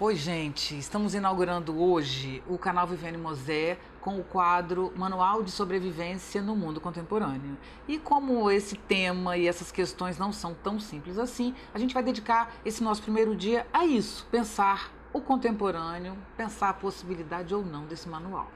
Pois, gente, estamos inaugurando hoje o canal Viviane Mosé com o quadro Manual de Sobrevivência no Mundo Contemporâneo. E como esse tema e essas questões não são tão simples assim, a gente vai dedicar esse nosso primeiro dia a isso, pensar o contemporâneo, pensar a possibilidade ou não desse manual.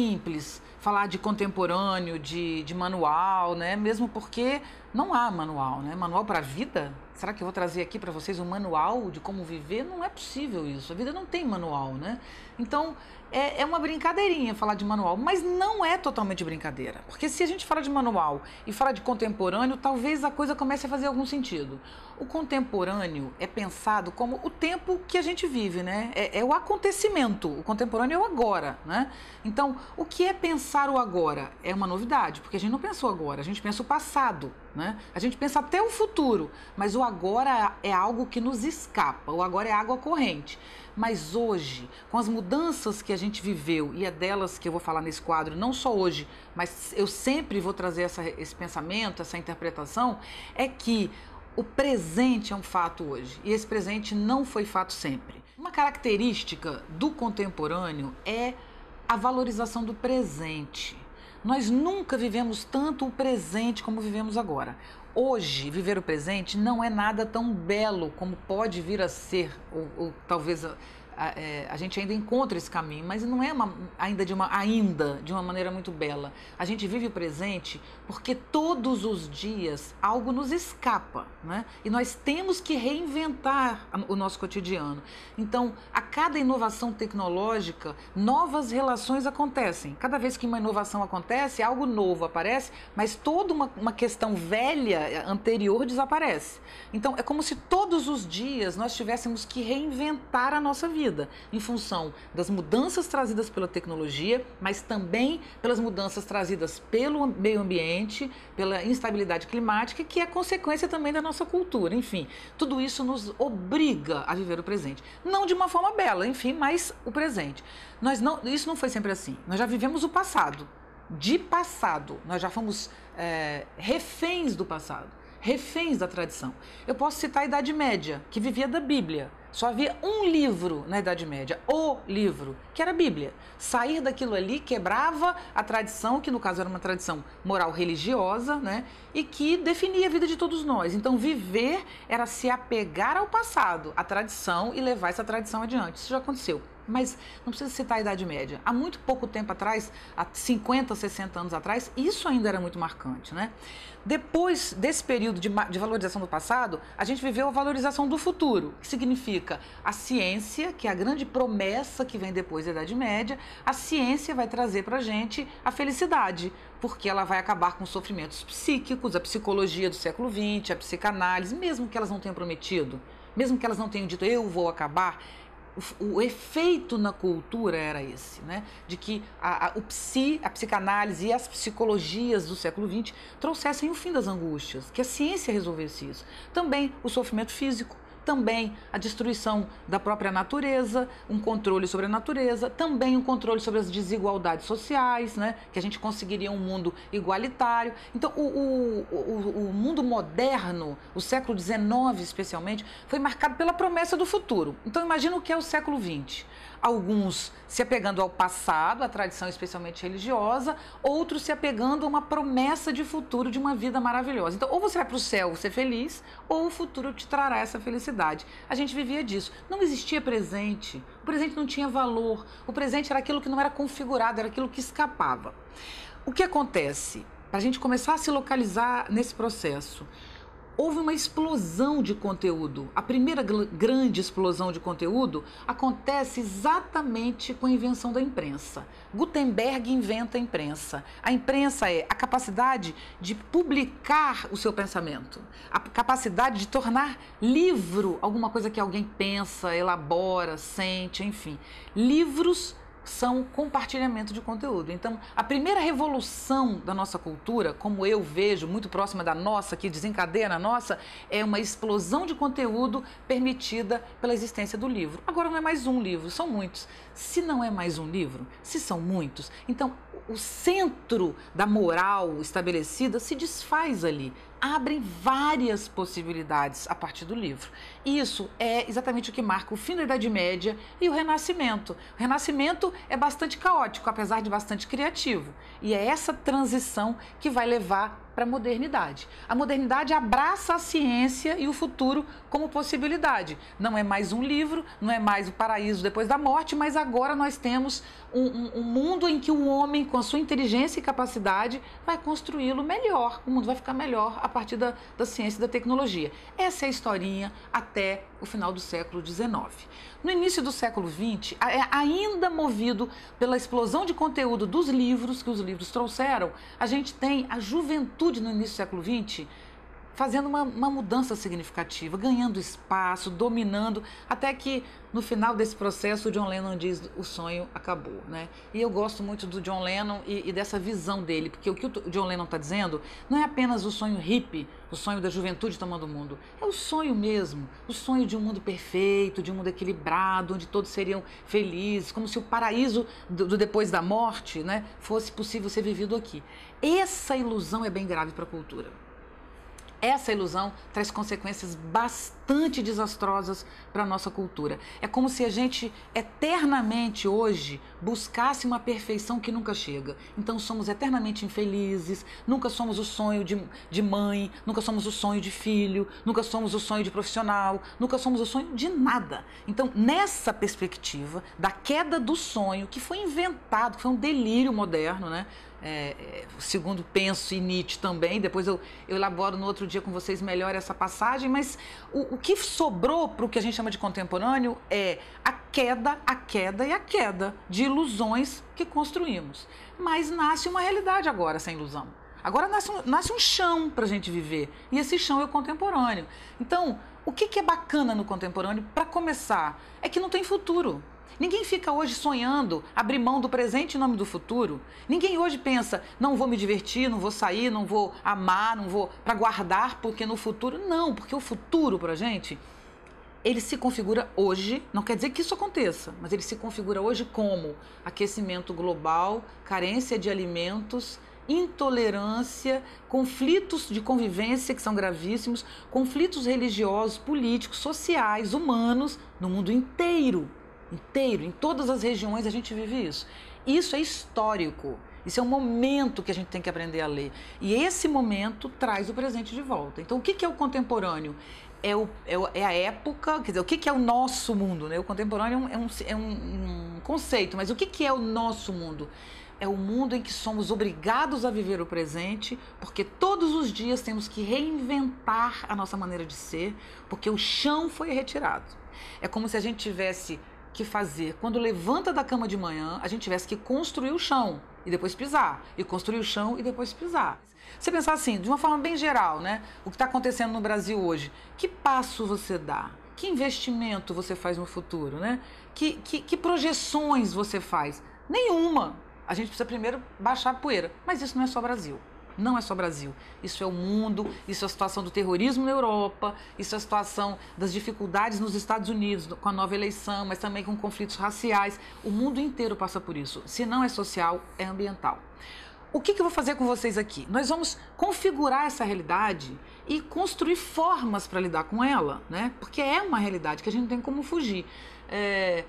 Simples falar de contemporâneo, de, de manual, né? Mesmo porque não há manual, né? Manual para a vida? Será que eu vou trazer aqui para vocês um manual de como viver? Não é possível isso. A vida não tem manual, né? Então é, é uma brincadeirinha falar de manual, mas não é totalmente brincadeira. Porque se a gente fala de manual e fala de contemporâneo, talvez a coisa comece a fazer algum sentido. O contemporâneo é pensado como o tempo que a gente vive, né? É, é o acontecimento. O contemporâneo é o agora, né? Então, o que é pensar o agora? É uma novidade, porque a gente não pensou agora, a gente pensa o passado. Né? A gente pensa até o futuro, mas o agora é algo que nos escapa, o agora é água corrente. Mas hoje, com as mudanças que a gente viveu, e é delas que eu vou falar nesse quadro, não só hoje, mas eu sempre vou trazer essa, esse pensamento, essa interpretação, é que o presente é um fato hoje, e esse presente não foi fato sempre. Uma característica do contemporâneo é a valorização do presente. Nós nunca vivemos tanto o presente como vivemos agora. Hoje, viver o presente não é nada tão belo como pode vir a ser, ou, ou talvez a, é, a, gente ainda encontra esse caminho, mas não é uma, ainda de uma ainda de uma maneira muito bela. A gente vive o presente porque todos os dias algo nos escapa, né? E nós temos que reinventar o nosso cotidiano. Então, a cada inovação tecnológica, novas relações acontecem. Cada vez que uma inovação acontece, algo novo aparece, mas toda uma, uma questão velha anterior desaparece. Então, é como se todos os dias nós tivéssemos que reinventar a nossa vida em função das mudanças trazidas pela tecnologia, mas também pelas mudanças trazidas pelo meio ambiente, pela instabilidade climática, que é consequência também da nossa cultura. Enfim, tudo isso nos obriga a viver o presente. Não de uma forma bela, enfim, mas o presente. Nós não, isso não foi sempre assim. Nós já vivemos o passado. De passado, nós já fomos é, reféns do passado reféns da tradição. Eu posso citar a Idade Média, que vivia da Bíblia. Só havia um livro na Idade Média, o livro, que era a Bíblia. Sair daquilo ali quebrava a tradição, que no caso era uma tradição moral religiosa, né? E que definia a vida de todos nós. Então, viver era se apegar ao passado, à tradição e levar essa tradição adiante. Isso já aconteceu mas não precisa citar a Idade Média. Há muito pouco tempo atrás, há 50, 60 anos atrás, isso ainda era muito marcante. Né? Depois desse período de, de valorização do passado, a gente viveu a valorização do futuro, que significa a ciência, que é a grande promessa que vem depois da Idade Média, a ciência vai trazer para a gente a felicidade, porque ela vai acabar com os sofrimentos psíquicos, a psicologia do século XX, a psicanálise, mesmo que elas não tenham prometido, mesmo que elas não tenham dito eu vou acabar, o, efeito na cultura era esse, né? De que a, a, o psi, a psicanálise e as psicologias do século XX trouxessem o fim das angústias, que a ciência resolvesse isso. Também o sofrimento físico, também a destruição da própria natureza, um controle sobre a natureza, também um controle sobre as desigualdades sociais, né? que a gente conseguiria um mundo igualitário. Então, o, o, o, o mundo moderno, o século XIX especialmente, foi marcado pela promessa do futuro. Então, imagina o que é o século XX alguns se apegando ao passado, à tradição especialmente religiosa, outros se apegando a uma promessa de futuro de uma vida maravilhosa. Então, ou você vai para o céu ser feliz, ou o futuro te trará essa felicidade. A gente vivia disso. Não existia presente. O presente não tinha valor. O presente era aquilo que não era configurado, era aquilo que escapava. O que acontece? Para a gente começar a se localizar nesse processo houve uma explosão de conteúdo. A primeira grande explosão de conteúdo acontece exatamente com a invenção da imprensa. Gutenberg inventa a imprensa. A imprensa é a capacidade de publicar o seu pensamento, a capacidade de tornar livro alguma coisa que alguém pensa, elabora, sente, enfim. Livros são compartilhamento de conteúdo. Então, a primeira revolução da nossa cultura, como eu vejo, muito próxima da nossa, que desencadeia na nossa, é uma explosão de conteúdo permitida pela existência do livro. Agora não é mais um livro, são muitos. Se não é mais um livro, se são muitos, então o centro da moral estabelecida se desfaz ali abrem várias possibilidades a partir do livro. Isso é exatamente o que marca o fim da Idade Média e o Renascimento. O Renascimento é bastante caótico, apesar de bastante criativo. E é essa transição que vai levar para a modernidade. A modernidade abraça a ciência e o futuro como possibilidade. Não é mais um livro, não é mais o paraíso depois da morte, mas agora nós temos um, um, um mundo em que o homem, com a sua inteligência e capacidade, vai construí-lo melhor. O mundo vai ficar melhor a partir da, da ciência e da tecnologia. Essa é a historinha até o final do século XIX. No início do século XX, é ainda movido pela explosão de conteúdo dos livros que os livros trouxeram, a gente tem a juventude no início do século XX fazendo uma, uma, mudança significativa, ganhando espaço, dominando, até que no final desse processo o John Lennon diz o sonho acabou, né? E eu gosto muito do John Lennon e, e dessa visão dele, porque o que o John Lennon está dizendo não é apenas o sonho hippie, o sonho da juventude tomando o mundo, é o sonho mesmo, o sonho de um mundo perfeito, de um mundo equilibrado, onde todos seriam felizes, como se o paraíso do, do depois da morte, né, fosse possível ser vivido aqui. Essa ilusão é bem grave para a cultura. Essa ilusão traz consequências bastante desastrosas para a nossa cultura. É como se a gente eternamente hoje buscasse uma perfeição que nunca chega. Então somos eternamente infelizes, nunca somos o sonho de, de mãe, nunca somos o sonho de filho, nunca somos o sonho de profissional, nunca somos o sonho de nada. Então, nessa perspectiva da queda do sonho, que foi inventado, que foi um delírio moderno, né? É, é, segundo penso e Nietzsche também, depois eu, eu, elaboro no outro dia com vocês melhor essa passagem, mas o, o que sobrou para o que a gente chama de contemporâneo é a queda, a queda e a queda de ilusões que construímos. Mas nasce uma realidade agora sem ilusão. Agora nasce um, nasce um chão para a gente viver, e esse chão é o contemporâneo. Então, o que, que é bacana no contemporâneo, para começar, é que não tem futuro. Ninguém fica hoje sonhando abrir mão do presente em nome do futuro. Ninguém hoje pensa, não vou me divertir, não vou sair, não vou amar, não vou para guardar porque no futuro. Não, porque o futuro para gente ele se configura hoje, não quer dizer que isso aconteça, mas ele se configura hoje como aquecimento global, carência de alimentos, intolerância, conflitos de convivência que são gravíssimos, conflitos religiosos, políticos, sociais, humanos no mundo inteiro inteiro, em todas as regiões a gente vive isso. Isso é histórico. Isso é um momento que a gente tem que aprender a ler. E esse momento traz o presente de volta. Então, o que é o contemporâneo? É, o, é, é a época, quer dizer, o que é o nosso mundo? Né? O contemporâneo é um, é um, um conceito, mas o que é o nosso mundo? é o mundo em que somos obrigados a viver o presente, porque todos os dias temos que reinventar a nossa maneira de ser, porque o chão foi retirado. É como se a gente tivesse que fazer quando levanta da cama de manhã, a gente tivesse que construir o chão e depois pisar, e construir o chão e depois pisar. Você pensar assim, de uma forma bem geral, né? O que está acontecendo no Brasil hoje, que passo você dá? Que investimento você faz no futuro, né? Que, que, que projeções você faz? Nenhuma. A gente precisa primeiro baixar a poeira. Mas isso não é só Brasil. Não é só Brasil. Isso é o mundo, isso é a situação do terrorismo na Europa, isso é a situação das dificuldades nos Estados Unidos com a nova eleição, mas também com conflitos raciais. O mundo inteiro passa por isso. Se não é social, é ambiental. O que, que eu vou fazer com vocês aqui? Nós vamos configurar essa realidade e construir formas para lidar com ela, né? Porque é uma realidade que a gente não tem como fugir. É...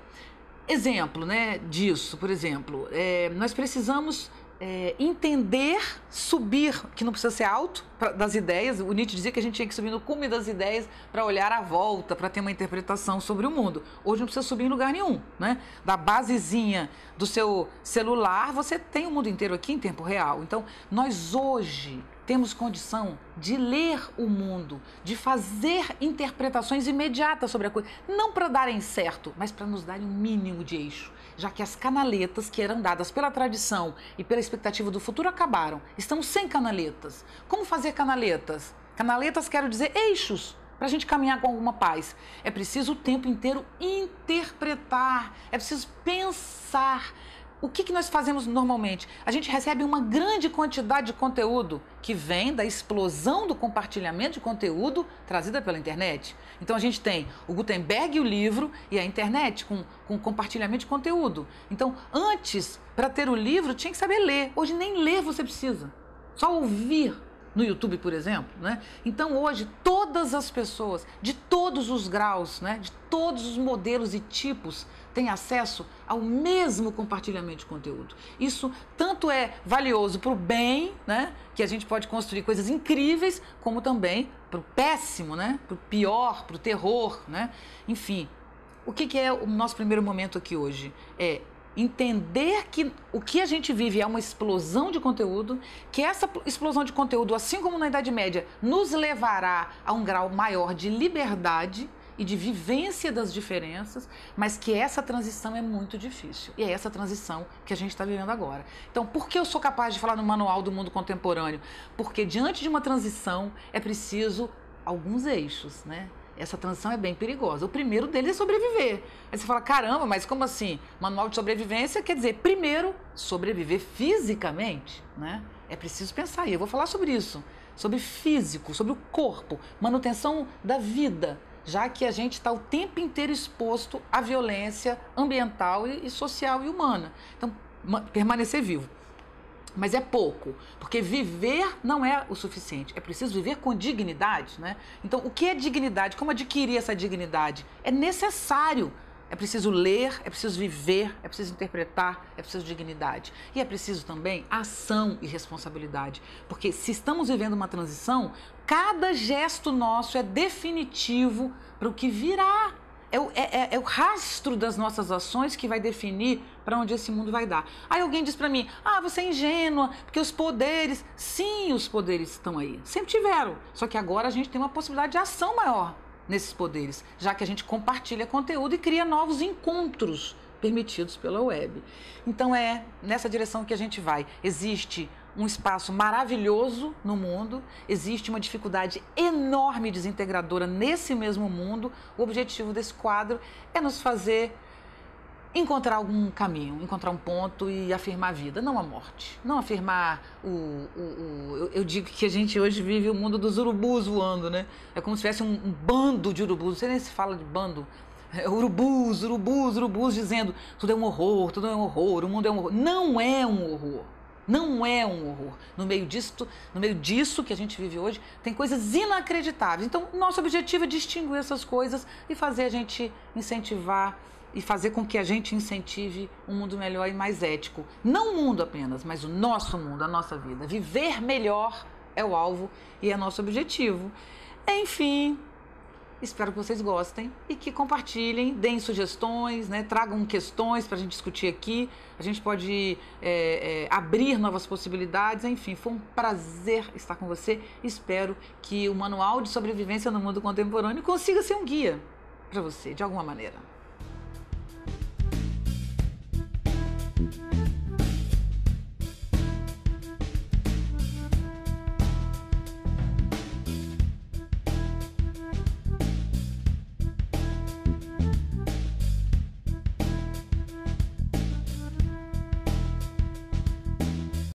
Exemplo né, disso, por exemplo, é... nós precisamos é, entender, subir, que não precisa ser alto, pra, das ideias. O Nietzsche dizia que a gente tinha que subir no cume das ideias para olhar à volta, para ter uma interpretação sobre o mundo. Hoje não precisa subir em lugar nenhum, né? Da basezinha do seu celular, você tem o mundo inteiro aqui em tempo real. Então, nós hoje temos condição de ler o mundo, de fazer interpretações imediatas sobre a coisa, não para darem certo, mas para nos darem um mínimo de eixo, já que as canaletas que eram dadas pela tradição e pela expectativa do futuro acabaram. Estamos sem canaletas. Como fazer canaletas? Canaletas quero dizer eixos para a gente caminhar com alguma paz. É preciso o tempo inteiro interpretar, é preciso pensar. O que, que nós fazemos normalmente? A gente recebe uma grande quantidade de conteúdo que vem da explosão do compartilhamento de conteúdo trazida pela internet. Então a gente tem o Gutenberg, o livro e a internet com, com compartilhamento de conteúdo. Então, antes, para ter o livro, tinha que saber ler. Hoje nem ler você precisa. Só ouvir no YouTube, por exemplo, né? Então hoje todas as pessoas de todos os graus, né, de todos os modelos e tipos têm acesso ao mesmo compartilhamento de conteúdo. Isso tanto é valioso para o bem, né, que a gente pode construir coisas incríveis, como também para o péssimo, né, para o pior, para o terror, né? Enfim, o que, que é o nosso primeiro momento aqui hoje? É entender que o que a gente vive é uma explosão de conteúdo, que essa explosão de conteúdo, assim como na Idade Média, nos levará a um grau maior de liberdade e de vivência das diferenças, mas que essa transição é muito difícil. E é essa transição que a gente está vivendo agora. Então, por que eu sou capaz de falar no manual do mundo contemporâneo? Porque diante de uma transição é preciso alguns eixos, né? Essa transição é bem perigosa. O primeiro deles é sobreviver. Aí você fala, caramba, mas como assim? Manual de sobrevivência quer dizer, primeiro, sobreviver fisicamente, né? É preciso pensar aí. Eu vou falar sobre isso, sobre físico, sobre o corpo, manutenção da vida, já que a gente está o tempo inteiro exposto à violência ambiental e, social e humana. Então, permanecer vivo. Mas é pouco, porque viver não é o suficiente. É preciso viver com dignidade, né? Então, o que é dignidade? Como adquirir essa dignidade? É necessário. É preciso ler, é preciso viver, é preciso interpretar, é preciso dignidade. E é preciso também ação e responsabilidade. Porque se estamos vivendo uma transição, cada gesto nosso é definitivo para o que virá é o, é, é, é o rastro das nossas ações que vai definir para onde esse mundo vai dar. Aí alguém diz para mim: ah, você é ingênua, porque os poderes. Sim, os poderes estão aí. Sempre tiveram. Só que agora a gente tem uma possibilidade de ação maior nesses poderes, já que a gente compartilha conteúdo e cria novos encontros permitidos pela web. Então é nessa direção que a gente vai. Existe um espaço maravilhoso no mundo, existe uma dificuldade enorme desintegradora nesse mesmo mundo. O objetivo desse quadro é nos fazer encontrar algum caminho, encontrar um ponto e afirmar a vida, não a morte. Não afirmar o. o, o eu, digo que a gente hoje vive o mundo dos urubus voando, né? É como se tivesse um, um bando de urubus, sei nem se fala de bando. É, urubus, urubus, urubus dizendo tudo é um horror, tudo é um horror, o mundo é um horror. Não é um horror. Não é um horror. No meio disso, no meio disso que a gente vive hoje, tem coisas inacreditáveis. Então, nosso objetivo é distinguir essas coisas e fazer a gente incentivar e fazer com que a gente incentive um mundo melhor e mais ético. Não o mundo apenas, mas o nosso mundo, a nossa vida. Viver melhor é o alvo e é nosso objetivo. Enfim, Espero que vocês gostem e que compartilhem, deem sugestões, né, tragam questões para a gente discutir aqui. A gente pode é, é, abrir novas possibilidades. Enfim, foi um prazer estar com você. Espero que o Manual de Sobrevivência no Mundo Contemporâneo consiga ser um guia para você, de alguma maneira.